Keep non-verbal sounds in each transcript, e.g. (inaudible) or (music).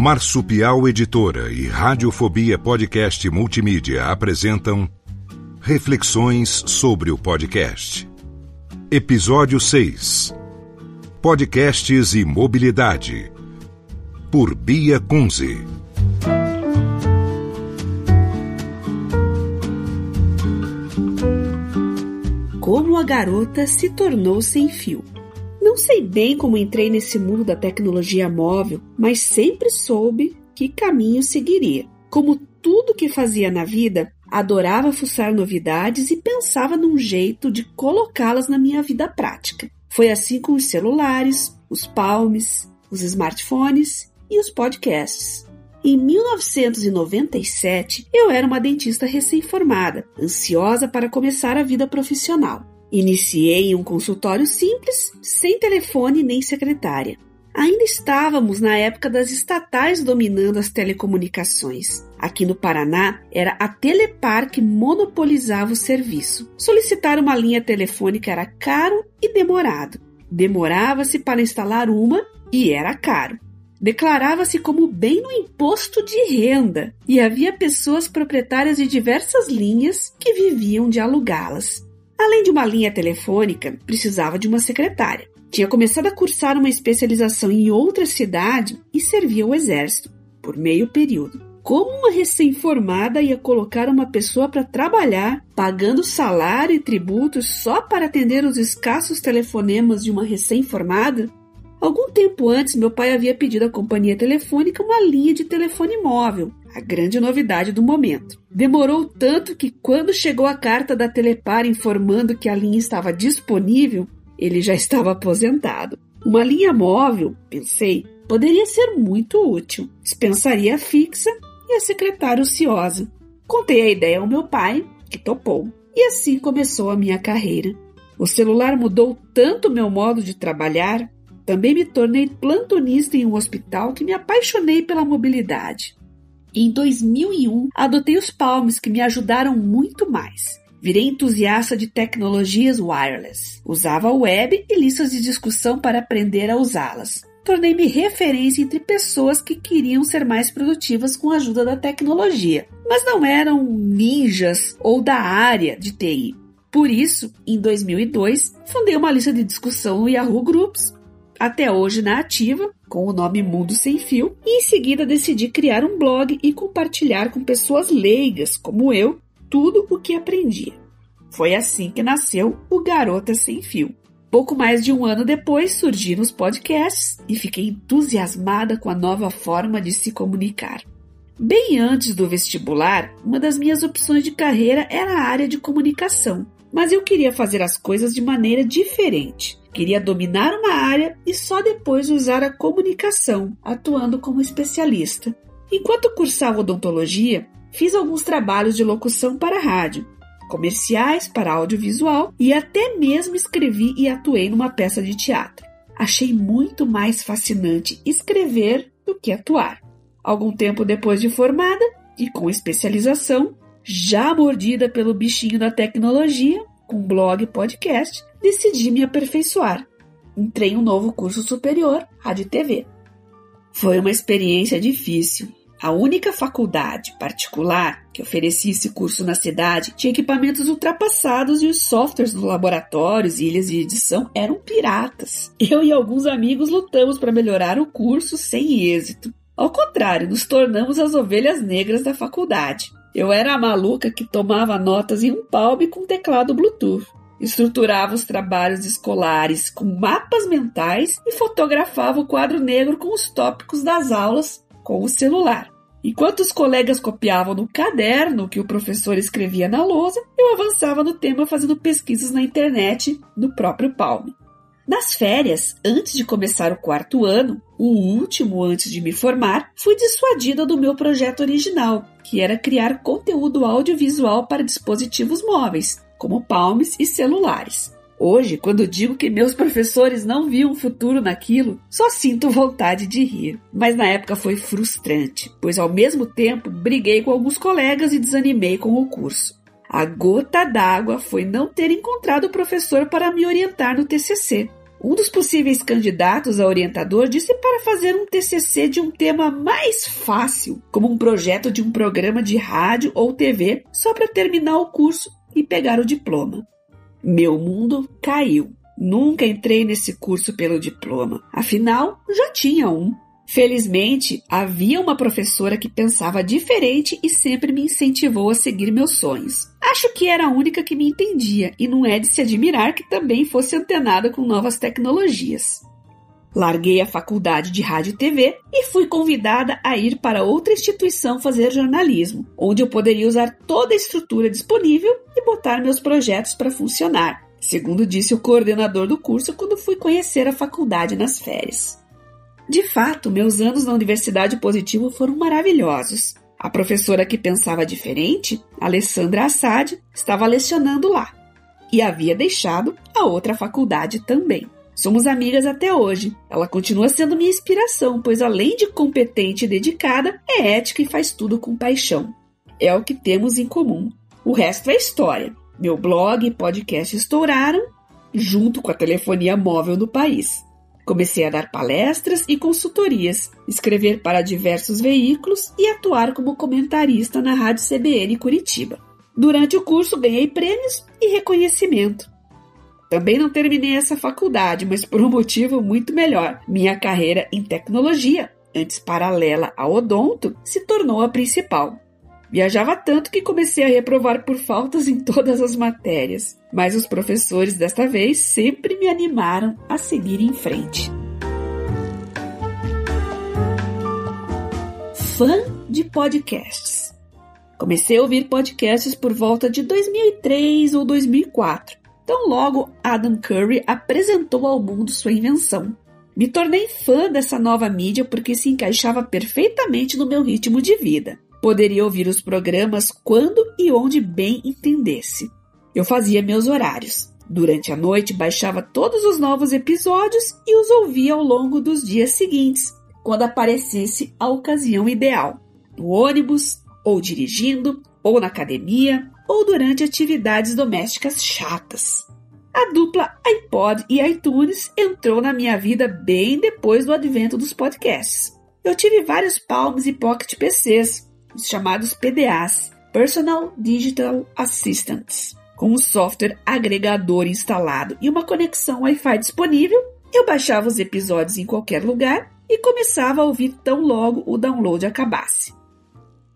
Marsupial Editora e Radiofobia Podcast Multimídia apresentam Reflexões sobre o Podcast. Episódio 6 Podcasts e Mobilidade. Por Bia Kunze. Como a garota se tornou sem fio. Não sei bem como entrei nesse mundo da tecnologia móvel, mas sempre soube que caminho seguiria. Como tudo que fazia na vida, adorava fuçar novidades e pensava num jeito de colocá-las na minha vida prática. Foi assim com os celulares, os palmes, os smartphones e os podcasts. Em 1997, eu era uma dentista recém-formada, ansiosa para começar a vida profissional. Iniciei um consultório simples, sem telefone nem secretária. Ainda estávamos na época das estatais dominando as telecomunicações. Aqui no Paraná, era a Telepar que monopolizava o serviço. Solicitar uma linha telefônica era caro e demorado. Demorava-se para instalar uma e era caro. Declarava-se como bem no imposto de renda e havia pessoas proprietárias de diversas linhas que viviam de alugá-las. Além de uma linha telefônica, precisava de uma secretária. Tinha começado a cursar uma especialização em outra cidade e servia ao exército, por meio período. Como uma recém-formada ia colocar uma pessoa para trabalhar, pagando salário e tributos só para atender os escassos telefonemas de uma recém-formada? Algum tempo antes, meu pai havia pedido à companhia telefônica uma linha de telefone móvel, a grande novidade do momento. Demorou tanto que, quando chegou a carta da Telepar informando que a linha estava disponível, ele já estava aposentado. Uma linha móvel, pensei, poderia ser muito útil. Dispensaria a fixa e a secretária ociosa. Contei a ideia ao meu pai, que topou. E assim começou a minha carreira. O celular mudou tanto meu modo de trabalhar também me tornei plantonista em um hospital que me apaixonei pela mobilidade. Em 2001, adotei os Palms que me ajudaram muito mais. Virei entusiasta de tecnologias wireless. Usava a web e listas de discussão para aprender a usá-las. Tornei-me referência entre pessoas que queriam ser mais produtivas com a ajuda da tecnologia, mas não eram ninjas ou da área de TI. Por isso, em 2002, fundei uma lista de discussão no Yahoo Groups até hoje na ativa, com o nome Mundo Sem Fio, e em seguida decidi criar um blog e compartilhar com pessoas leigas como eu tudo o que aprendia. Foi assim que nasceu o Garota Sem Fio. Pouco mais de um ano depois surgi nos podcasts e fiquei entusiasmada com a nova forma de se comunicar. Bem antes do vestibular, uma das minhas opções de carreira era a área de comunicação, mas eu queria fazer as coisas de maneira diferente. Queria dominar uma área e só depois usar a comunicação, atuando como especialista. Enquanto cursava odontologia, fiz alguns trabalhos de locução para rádio, comerciais para audiovisual e até mesmo escrevi e atuei numa peça de teatro. Achei muito mais fascinante escrever do que atuar. Algum tempo depois de formada e com especialização, já mordida pelo bichinho da tecnologia, com blog e podcast, decidi me aperfeiçoar. Entrei em um novo curso superior, Rádio e TV. Foi uma experiência difícil. A única faculdade particular que oferecia esse curso na cidade tinha equipamentos ultrapassados e os softwares dos laboratórios e ilhas de edição eram piratas. Eu e alguns amigos lutamos para melhorar o curso sem êxito. Ao contrário, nos tornamos as ovelhas negras da faculdade. Eu era a maluca que tomava notas em um palme com teclado Bluetooth. Estruturava os trabalhos escolares com mapas mentais e fotografava o quadro negro com os tópicos das aulas com o celular. Enquanto os colegas copiavam no caderno que o professor escrevia na lousa, eu avançava no tema fazendo pesquisas na internet no próprio Palme. Nas férias, antes de começar o quarto ano, o último antes de me formar, fui dissuadida do meu projeto original, que era criar conteúdo audiovisual para dispositivos móveis, como palmes e celulares. Hoje, quando digo que meus professores não viam futuro naquilo, só sinto vontade de rir. Mas na época foi frustrante, pois ao mesmo tempo briguei com alguns colegas e desanimei com o curso. A gota d'água foi não ter encontrado o professor para me orientar no TCC. Um dos possíveis candidatos a orientador disse para fazer um TCC de um tema mais fácil, como um projeto de um programa de rádio ou TV, só para terminar o curso e pegar o diploma. Meu mundo caiu. Nunca entrei nesse curso pelo diploma. Afinal, já tinha um. Felizmente, havia uma professora que pensava diferente e sempre me incentivou a seguir meus sonhos. Acho que era a única que me entendia e não é de se admirar que também fosse antenada com novas tecnologias. Larguei a faculdade de rádio e TV e fui convidada a ir para outra instituição fazer jornalismo, onde eu poderia usar toda a estrutura disponível e botar meus projetos para funcionar, segundo disse o coordenador do curso quando fui conhecer a faculdade nas férias. De fato, meus anos na Universidade Positivo foram maravilhosos. A professora que pensava diferente, Alessandra Assad, estava lecionando lá e havia deixado a outra faculdade também. Somos amigas até hoje. Ela continua sendo minha inspiração, pois além de competente e dedicada, é ética e faz tudo com paixão. É o que temos em comum. O resto é história. Meu blog e podcast estouraram junto com a telefonia móvel no país. Comecei a dar palestras e consultorias, escrever para diversos veículos e atuar como comentarista na Rádio CBN Curitiba. Durante o curso ganhei prêmios e reconhecimento. Também não terminei essa faculdade, mas por um motivo muito melhor. Minha carreira em tecnologia, antes paralela ao odonto, se tornou a principal. Viajava tanto que comecei a reprovar por faltas em todas as matérias, mas os professores desta vez sempre me animaram a seguir em frente. Fã de podcasts. Comecei a ouvir podcasts por volta de 2003 ou 2004 Tão logo Adam Curry apresentou ao mundo sua invenção. Me tornei fã dessa nova mídia porque se encaixava perfeitamente no meu ritmo de vida. Poderia ouvir os programas quando e onde bem entendesse. Eu fazia meus horários. Durante a noite, baixava todos os novos episódios e os ouvia ao longo dos dias seguintes, quando aparecesse a ocasião ideal. No ônibus, ou dirigindo, ou na academia, ou durante atividades domésticas chatas. A dupla iPod e iTunes entrou na minha vida bem depois do advento dos podcasts. Eu tive vários Palms e Pocket PCs, os chamados PDAs, Personal Digital Assistants. Com um software agregador instalado e uma conexão Wi-Fi disponível, eu baixava os episódios em qualquer lugar e começava a ouvir tão logo o download acabasse.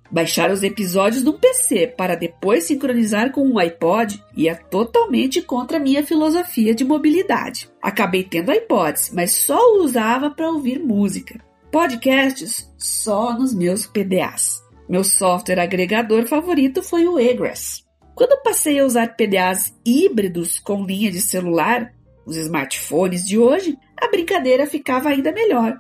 Baixar os episódios no PC para depois sincronizar com um iPod ia totalmente contra minha filosofia de mobilidade. Acabei tendo iPods, mas só o usava para ouvir música. Podcasts só nos meus PDAs. Meu software agregador favorito foi o Egress. Quando passei a usar PDAs híbridos com linha de celular, os smartphones de hoje, a brincadeira ficava ainda melhor,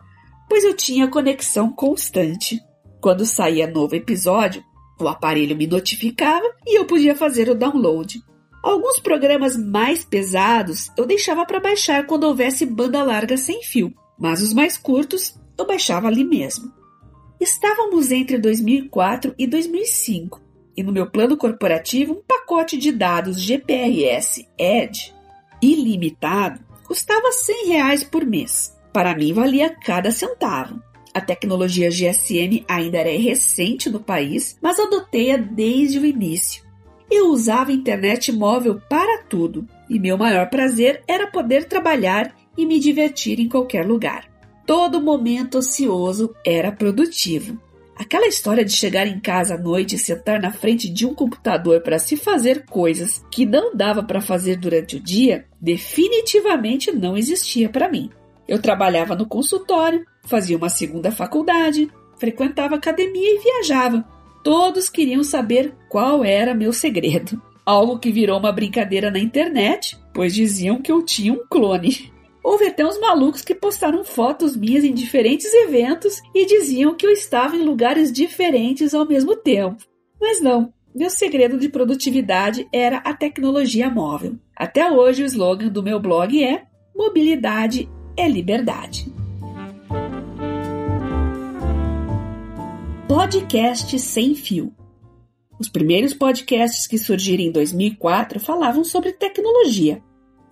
pois eu tinha conexão constante. Quando saía novo episódio, o aparelho me notificava e eu podia fazer o download. Alguns programas mais pesados eu deixava para baixar quando houvesse banda larga sem fio, mas os mais curtos eu baixava ali mesmo. Estávamos entre 2004 e 2005 e no meu plano corporativo um pacote de dados GPRS Edge ilimitado custava 100 reais por mês. Para mim valia cada centavo. A tecnologia GSM ainda era recente no país, mas adotei-a desde o início. Eu usava internet móvel para tudo, e meu maior prazer era poder trabalhar e me divertir em qualquer lugar. Todo momento ocioso era produtivo. Aquela história de chegar em casa à noite e sentar na frente de um computador para se fazer coisas que não dava para fazer durante o dia definitivamente não existia para mim. Eu trabalhava no consultório, fazia uma segunda faculdade, frequentava academia e viajava. Todos queriam saber qual era meu segredo. Algo que virou uma brincadeira na internet, pois diziam que eu tinha um clone. Houve até uns malucos que postaram fotos minhas em diferentes eventos e diziam que eu estava em lugares diferentes ao mesmo tempo. Mas não, meu segredo de produtividade era a tecnologia móvel. Até hoje o slogan do meu blog é Mobilidade é liberdade. Podcast sem fio. Os primeiros podcasts que surgiram em 2004 falavam sobre tecnologia.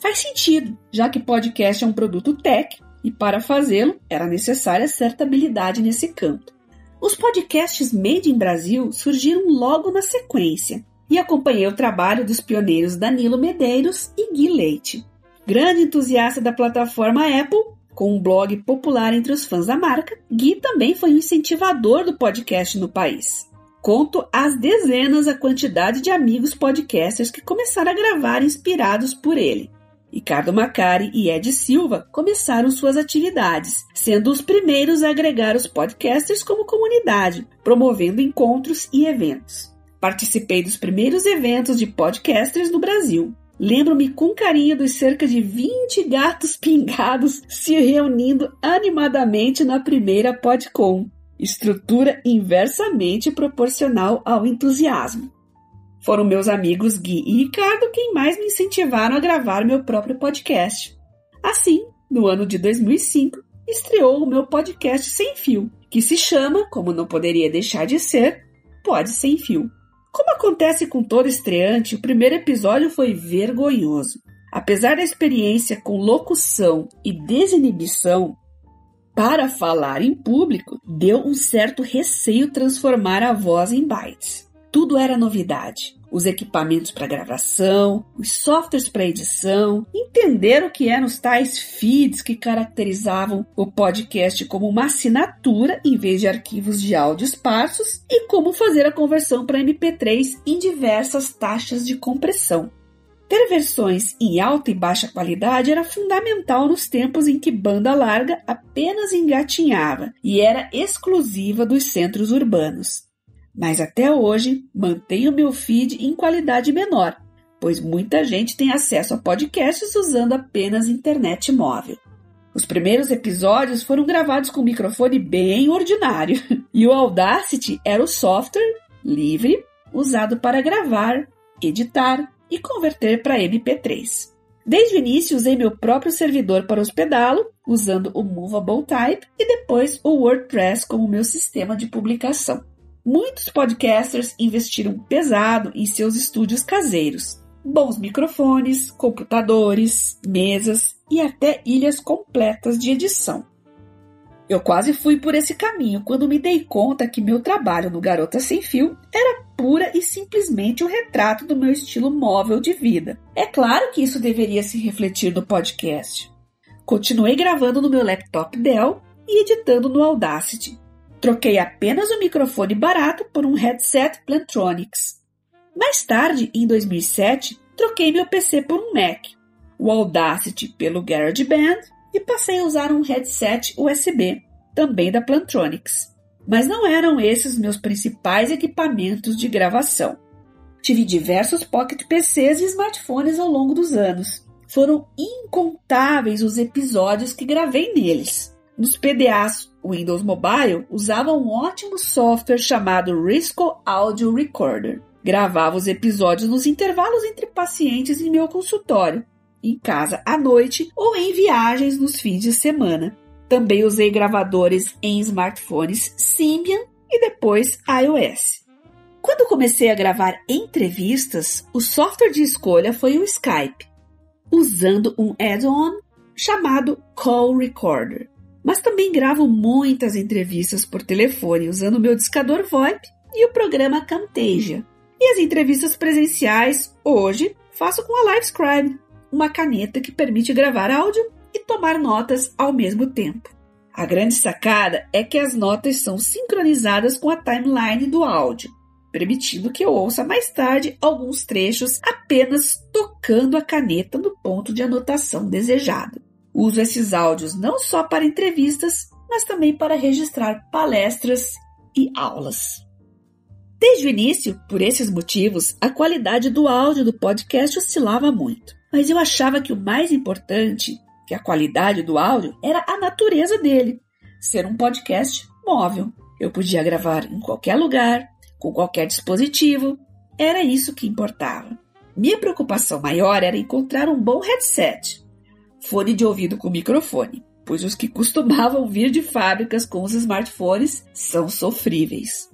Faz sentido, já que podcast é um produto tech e para fazê-lo era necessária certa habilidade nesse campo. Os podcasts Made in Brasil surgiram logo na sequência e acompanhei o trabalho dos pioneiros Danilo Medeiros e Gui Leite. Grande entusiasta da plataforma Apple, com um blog popular entre os fãs da marca, Gui também foi um incentivador do podcast no país. Conto às dezenas a quantidade de amigos podcasters que começaram a gravar inspirados por ele. Ricardo Macari e Ed Silva começaram suas atividades, sendo os primeiros a agregar os podcasters como comunidade, promovendo encontros e eventos. Participei dos primeiros eventos de podcasters no Brasil. Lembro-me com carinho dos cerca de 20 gatos (laughs) pingados se reunindo animadamente na primeira PodCon, estrutura inversamente proporcional ao entusiasmo. Foram meus amigos Gui e Ricardo quem mais me incentivaram a gravar meu próprio podcast. Assim, no ano de 2005, estreou o meu podcast Sem Fio, que se chama, como não poderia deixar de ser, Pode Sem Fio. Como acontece com todo estreante, o primeiro episódio foi vergonhoso. Apesar da experiência com locução e desinibição, para falar em público, deu um certo receio transformar a voz em bytes. Tudo era novidade. Os equipamentos para gravação, os softwares para edição, entender o que eram os tais feeds que caracterizavam o podcast como uma assinatura em vez de arquivos de áudio esparsos e como fazer a conversão para MP3 em diversas taxas de compressão. Ter versões em alta e baixa qualidade era fundamental nos tempos em que banda larga apenas engatinhava e era exclusiva dos centros urbanos. Mas até hoje mantenho meu feed em qualidade menor, pois muita gente tem acesso a podcasts usando apenas internet móvel. Os primeiros episódios foram gravados com um microfone bem ordinário, (laughs) e o Audacity era o software livre usado para gravar, editar e converter para MP3. Desde o início usei meu próprio servidor para hospedá-lo, usando o Movable Type e depois o WordPress como meu sistema de publicação. Muitos podcasters investiram pesado em seus estúdios caseiros. Bons microfones, computadores, mesas e até ilhas completas de edição. Eu quase fui por esse caminho quando me dei conta que meu trabalho no Garota Sem Fio era pura e simplesmente o um retrato do meu estilo móvel de vida. É claro que isso deveria se refletir no podcast. Continuei gravando no meu laptop Dell e editando no Audacity. Troquei apenas o microfone barato por um headset Plantronics. Mais tarde, em 2007, troquei meu PC por um Mac, o Audacity pelo GarageBand e passei a usar um headset USB, também da Plantronics. Mas não eram esses meus principais equipamentos de gravação. Tive diversos Pocket PCs e smartphones ao longo dos anos. Foram incontáveis os episódios que gravei neles. Nos PDAs Windows Mobile usava um ótimo software chamado Risco Audio Recorder. Gravava os episódios nos intervalos entre pacientes em meu consultório em casa à noite ou em viagens nos fins de semana. Também usei gravadores em smartphones Symbian e depois iOS. Quando comecei a gravar entrevistas, o software de escolha foi o Skype, usando um add-on chamado Call Recorder. Mas também gravo muitas entrevistas por telefone usando meu discador VoIP e o programa Camtasia. E as entrevistas presenciais, hoje, faço com a LiveScribe, uma caneta que permite gravar áudio e tomar notas ao mesmo tempo. A grande sacada é que as notas são sincronizadas com a timeline do áudio, permitindo que eu ouça mais tarde alguns trechos apenas tocando a caneta no ponto de anotação desejado. Uso esses áudios não só para entrevistas, mas também para registrar palestras e aulas. Desde o início, por esses motivos, a qualidade do áudio do podcast oscilava muito mas eu achava que o mais importante que a qualidade do áudio era a natureza dele, ser um podcast móvel. Eu podia gravar em qualquer lugar, com qualquer dispositivo. Era isso que importava. Minha preocupação maior era encontrar um bom headset, fone de ouvido com microfone, pois os que costumavam vir de fábricas com os smartphones são sofríveis.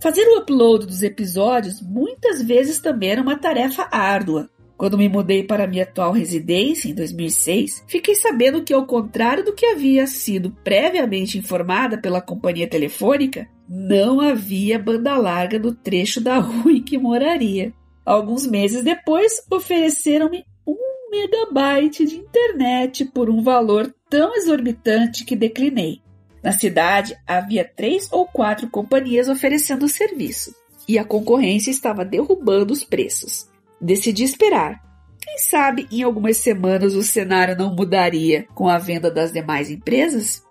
Fazer o upload dos episódios muitas vezes também era uma tarefa árdua. Quando me mudei para minha atual residência em 2006, fiquei sabendo que, ao contrário do que havia sido previamente informada pela companhia telefônica, não havia banda larga no trecho da rua em que moraria. Alguns meses depois, ofereceram-me um megabyte de internet por um valor tão exorbitante que declinei. Na cidade havia três ou quatro companhias oferecendo o serviço e a concorrência estava derrubando os preços. Decidi esperar. Quem sabe em algumas semanas o cenário não mudaria com a venda das demais empresas?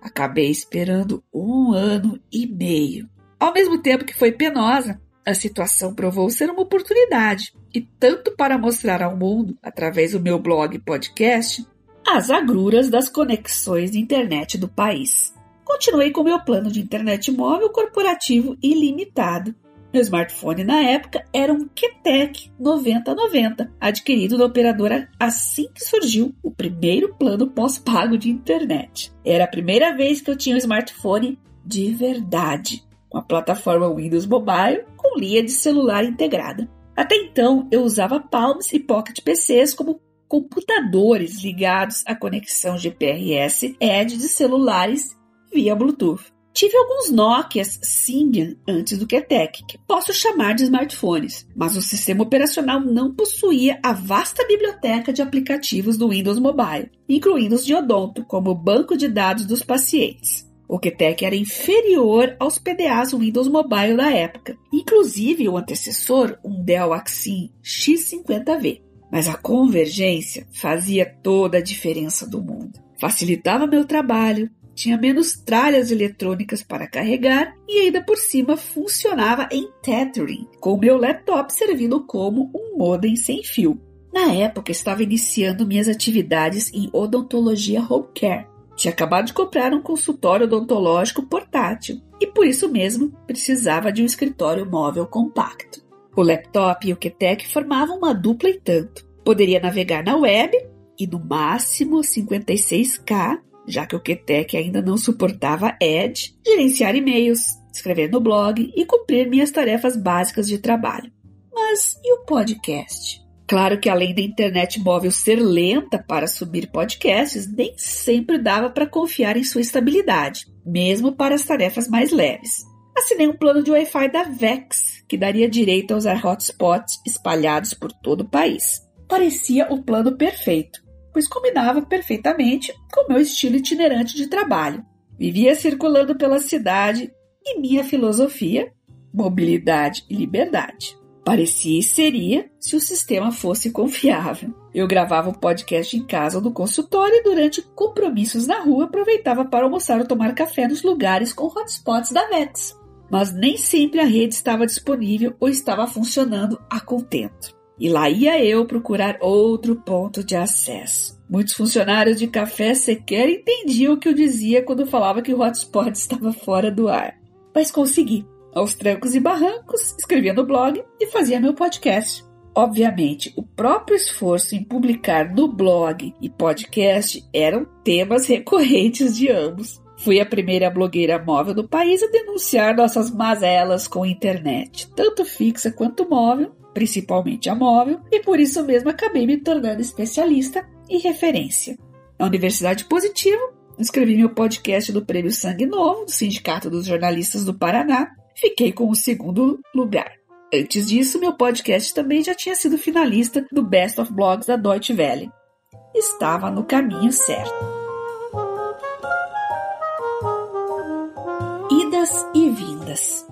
Acabei esperando um ano e meio. Ao mesmo tempo que foi penosa, a situação provou ser uma oportunidade, e tanto para mostrar ao mundo, através do meu blog e podcast, as agruras das conexões de internet do país. Continuei com meu plano de internet móvel corporativo ilimitado. Meu smartphone na época era um QTEC 9090, adquirido da operadora assim que surgiu o primeiro plano pós-pago de internet. Era a primeira vez que eu tinha um smartphone de verdade, com a plataforma Windows Mobile com linha de celular integrada. Até então, eu usava Palms e Pocket PCs como computadores ligados à conexão GPRS Edge de celulares via Bluetooth. Tive alguns Nokias Symbian antes do QTEC, que posso chamar de smartphones, mas o sistema operacional não possuía a vasta biblioteca de aplicativos do Windows Mobile, incluindo os de Odonto, como banco de dados dos pacientes. O QTEC era inferior aos PDAs Windows Mobile da época, inclusive o antecessor, um Dell Axim X50V. Mas a convergência fazia toda a diferença do mundo. Facilitava meu trabalho, tinha menos tralhas eletrônicas para carregar e ainda por cima funcionava em tethering, com meu laptop servindo como um modem sem fio. Na época estava iniciando minhas atividades em odontologia home care. Tinha acabado de comprar um consultório odontológico portátil e por isso mesmo precisava de um escritório móvel compacto. O laptop e o QTEC formavam uma dupla e tanto. Poderia navegar na web e no máximo 56K já que o QTEC ainda não suportava Edge, gerenciar e-mails, escrever no blog e cumprir minhas tarefas básicas de trabalho. Mas e o podcast? Claro que além da internet móvel ser lenta para subir podcasts, nem sempre dava para confiar em sua estabilidade, mesmo para as tarefas mais leves. Assinei um plano de Wi-Fi da Vex, que daria direito a usar hotspots espalhados por todo o país. Parecia o plano perfeito, pois combinava perfeitamente com meu estilo itinerante de trabalho. Vivia circulando pela cidade e minha filosofia, mobilidade e liberdade. Parecia e seria se o sistema fosse confiável. Eu gravava o podcast em casa ou no consultório e durante compromissos na rua aproveitava para almoçar ou tomar café nos lugares com hotspots da VEX. Mas nem sempre a rede estava disponível ou estava funcionando a contento. E lá ia eu procurar outro ponto de acesso. Muitos funcionários de café sequer entendiam o que eu dizia quando falava que o hotspot (laughs) estava fora do ar. Mas consegui. Aos trancos e barrancos, escrevia no blog e fazia meu podcast. Obviamente, o próprio esforço em publicar no blog e podcast eram temas recorrentes de ambos. Fui a primeira blogueira móvel do país a denunciar nossas mazelas com a internet, tanto fixa quanto móvel, principalmente a móvel, e por isso mesmo acabei me tornando especialista e referência. Na Universidade Positivo, escrevi meu podcast do Prêmio Sangue Novo, do Sindicato dos Jornalistas do Paraná, fiquei com o segundo lugar. Antes disso, meu podcast também já tinha sido finalista do Best of Blogs da Deutsche Welle. Estava no caminho certo. Idas e vindas.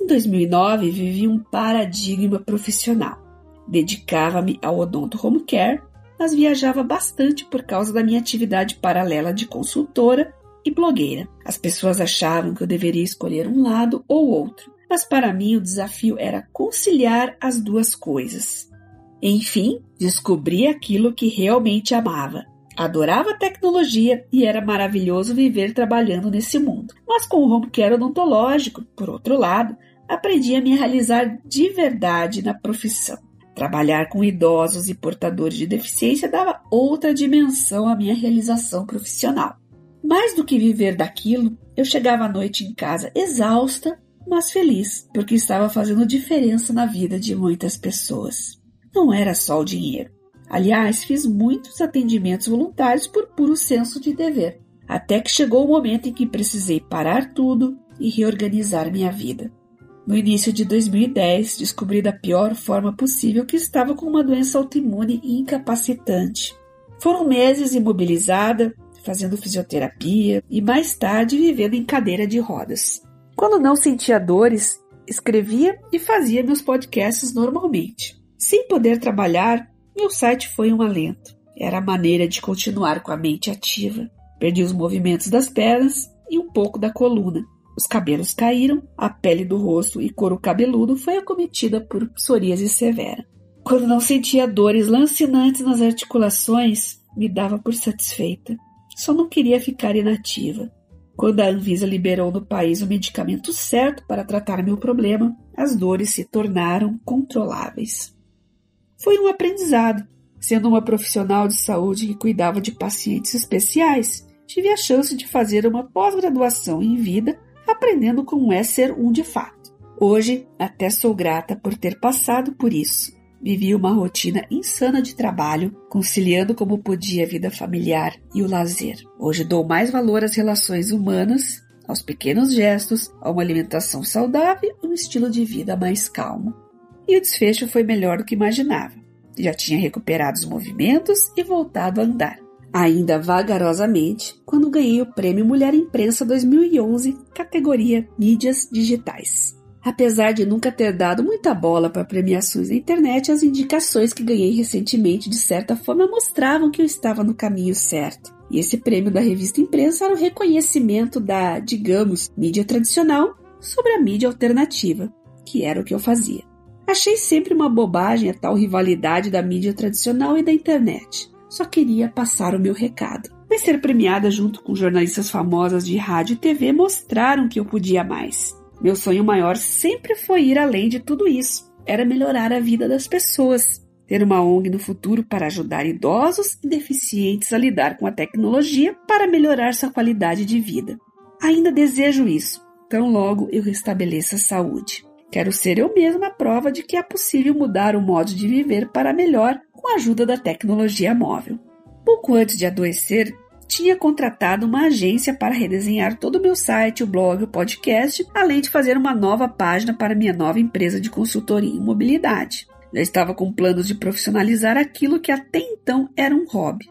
Em 2009, vivi um paradigma profissional. Dedicava-me ao odonto home care, mas viajava bastante por causa da minha atividade paralela de consultora e blogueira. As pessoas achavam que eu deveria escolher um lado ou outro, mas para mim o desafio era conciliar as duas coisas. Enfim, descobri aquilo que realmente amava: Adorava a tecnologia e era maravilhoso viver trabalhando nesse mundo. Mas com o home care odontológico, por outro lado, aprendi a me realizar de verdade na profissão. Trabalhar com idosos e portadores de deficiência dava outra dimensão à minha realização profissional. Mais do que viver daquilo, eu chegava à noite em casa exausta, mas feliz, porque estava fazendo diferença na vida de muitas pessoas. Não era só o dinheiro. Aliás, fiz muitos atendimentos voluntários por puro senso de dever, até que chegou o momento em que precisei parar tudo e reorganizar minha vida. No início de 2010, descobri da pior forma possível que estava com uma doença autoimune incapacitante. Foram meses imobilizada, fazendo fisioterapia e mais tarde vivendo em cadeira de rodas. Quando não sentia dores, escrevia e fazia meus podcasts normalmente. Sem poder trabalhar, meu site foi um alento. Era a maneira de continuar com a mente ativa. Perdi os movimentos das pernas e um pouco da coluna os cabelos caíram, a pele do rosto e couro cabeludo foi acometida por psoríase severa. Quando não sentia dores lancinantes nas articulações, me dava por satisfeita. Só não queria ficar inativa. Quando a Anvisa liberou no país o medicamento certo para tratar meu problema, as dores se tornaram controláveis. Foi um aprendizado. Sendo uma profissional de saúde que cuidava de pacientes especiais, tive a chance de fazer uma pós-graduação em vida aprendendo como é ser um de fato. Hoje, até sou grata por ter passado por isso. Vivi uma rotina insana de trabalho, conciliando como podia a vida familiar e o lazer. Hoje dou mais valor às relações humanas, aos pequenos gestos, a uma alimentação saudável e um estilo de vida mais calmo. E o desfecho foi melhor do que imaginava. Já tinha recuperado os movimentos e voltado a andar ainda vagarosamente, quando ganhei o Prêmio Mulher Imprensa 2011, categoria Mídias Digitais. Apesar de nunca ter dado muita bola para premiações na internet, as indicações que ganhei recentemente de certa forma mostravam que eu estava no caminho certo. E esse prêmio da revista Imprensa era o reconhecimento da, digamos, mídia tradicional sobre a mídia alternativa, que era o que eu fazia. Achei sempre uma bobagem a tal rivalidade da mídia tradicional e da internet só queria passar o meu recado. Mas ser premiada junto com jornalistas famosas de rádio e TV mostraram que eu podia mais. Meu sonho maior sempre foi ir além de tudo isso. Era melhorar a vida das pessoas. Ter uma ONG no futuro para ajudar idosos e deficientes a lidar com a tecnologia para melhorar sua qualidade de vida. Ainda desejo isso, tão logo eu restabeleça a saúde. Quero ser eu mesma a prova de que é possível mudar o modo de viver para melhor com a ajuda da tecnologia móvel. Pouco antes de adoecer, tinha contratado uma agência para redesenhar todo o meu site, o blog, o podcast, além de fazer uma nova página para minha nova empresa de consultoria em mobilidade. Já estava com planos de profissionalizar aquilo que até então era um hobby.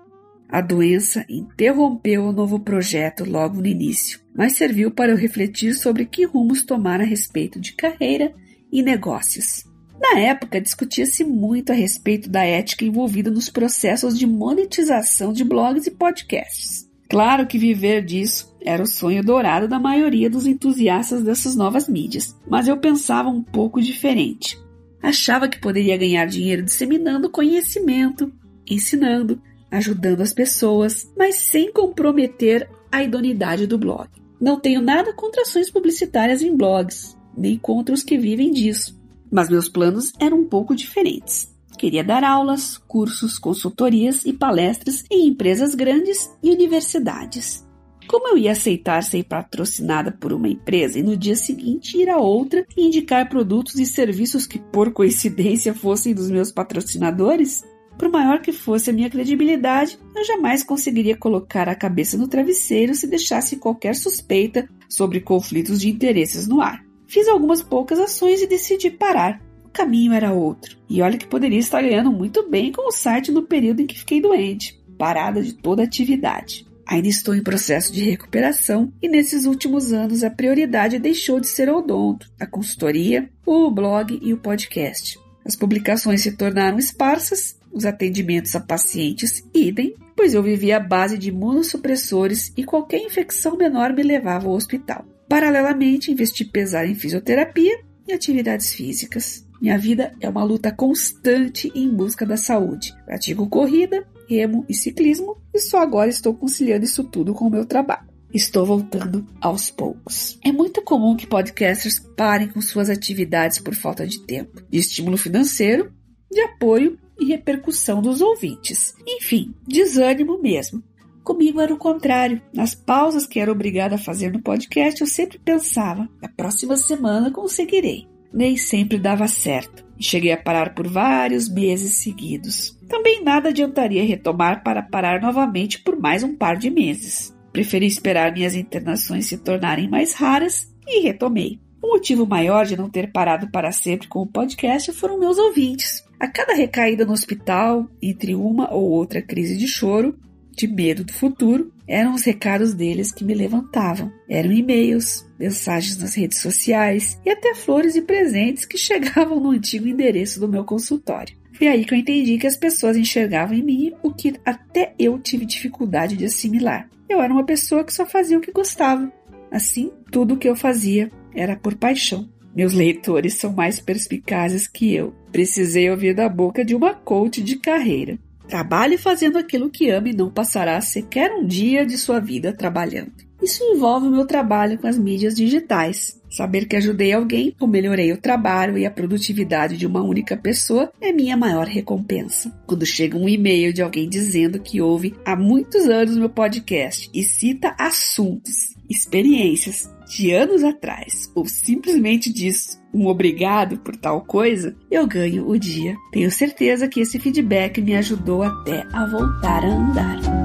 A doença interrompeu o novo projeto logo no início, mas serviu para eu refletir sobre que rumos tomar a respeito de carreira e negócios. Na época, discutia-se muito a respeito da ética envolvida nos processos de monetização de blogs e podcasts. Claro que viver disso era o sonho dourado da maioria dos entusiastas dessas novas mídias, mas eu pensava um pouco diferente. Achava que poderia ganhar dinheiro disseminando conhecimento, ensinando, ajudando as pessoas, mas sem comprometer a idoneidade do blog. Não tenho nada contra ações publicitárias em blogs, nem contra os que vivem disso, mas meus planos eram um pouco diferentes. Queria dar aulas, cursos, consultorias e palestras em empresas grandes e universidades. Como eu ia aceitar ser patrocinada por uma empresa e no dia seguinte ir a outra e indicar produtos e serviços que por coincidência fossem dos meus patrocinadores? Por maior que fosse a minha credibilidade, eu jamais conseguiria colocar a cabeça no travesseiro se deixasse qualquer suspeita sobre conflitos de interesses no ar. Fiz algumas poucas ações e decidi parar. O caminho era outro. E olha que poderia estar ganhando muito bem com o site no período em que fiquei doente, parada de toda atividade. Ainda estou em processo de recuperação e nesses últimos anos a prioridade deixou de ser o odonto, a consultoria, o blog e o podcast. As publicações se tornaram esparsas os atendimentos a pacientes idem, pois eu vivia à base de imunossupressores e qualquer infecção menor me levava ao hospital. Paralelamente, investi pesado em fisioterapia e atividades físicas. Minha vida é uma luta constante em busca da saúde. Pratico corrida remo e ciclismo, e só agora estou conciliando isso tudo com o meu trabalho. Estou voltando aos poucos. É muito comum que podcasters parem com suas atividades por falta de tempo, de estímulo financeiro, de apoio e repercussão dos ouvintes. Enfim, desânimo mesmo. Comigo era o contrário. Nas pausas que era obrigada a fazer no podcast, eu sempre pensava: a próxima semana conseguirei. Nem sempre dava certo e cheguei a parar por vários meses seguidos. Também nada adiantaria retomar para parar novamente por mais um par de meses. Preferi esperar minhas internações se tornarem mais raras e retomei. O motivo maior de não ter parado para sempre com o podcast foram meus ouvintes. A cada recaída no hospital, entre uma ou outra crise de choro, de medo do futuro, eram os recados deles que me levantavam. Eram e-mails, mensagens nas redes sociais e até flores e presentes que chegavam no antigo endereço do meu consultório. Foi aí que eu entendi que as pessoas enxergavam em mim o que até eu tive dificuldade de assimilar. Eu era uma pessoa que só fazia o que gostava. Assim, tudo o que eu fazia era por paixão. Meus leitores são mais perspicazes que eu. Precisei ouvir da boca de uma coach de carreira. Trabalhe fazendo aquilo que ama e não passará sequer um dia de sua vida trabalhando. Isso envolve o meu trabalho com as mídias digitais. Saber que ajudei alguém ou melhorei o trabalho e a produtividade de uma única pessoa é minha maior recompensa. Quando chega um e-mail de alguém dizendo que ouve há muitos anos meu podcast e cita assuntos, experiências de anos atrás, ou simplesmente diz um obrigado por tal coisa, eu ganho o dia. Tenho certeza que esse feedback me ajudou até a voltar a andar.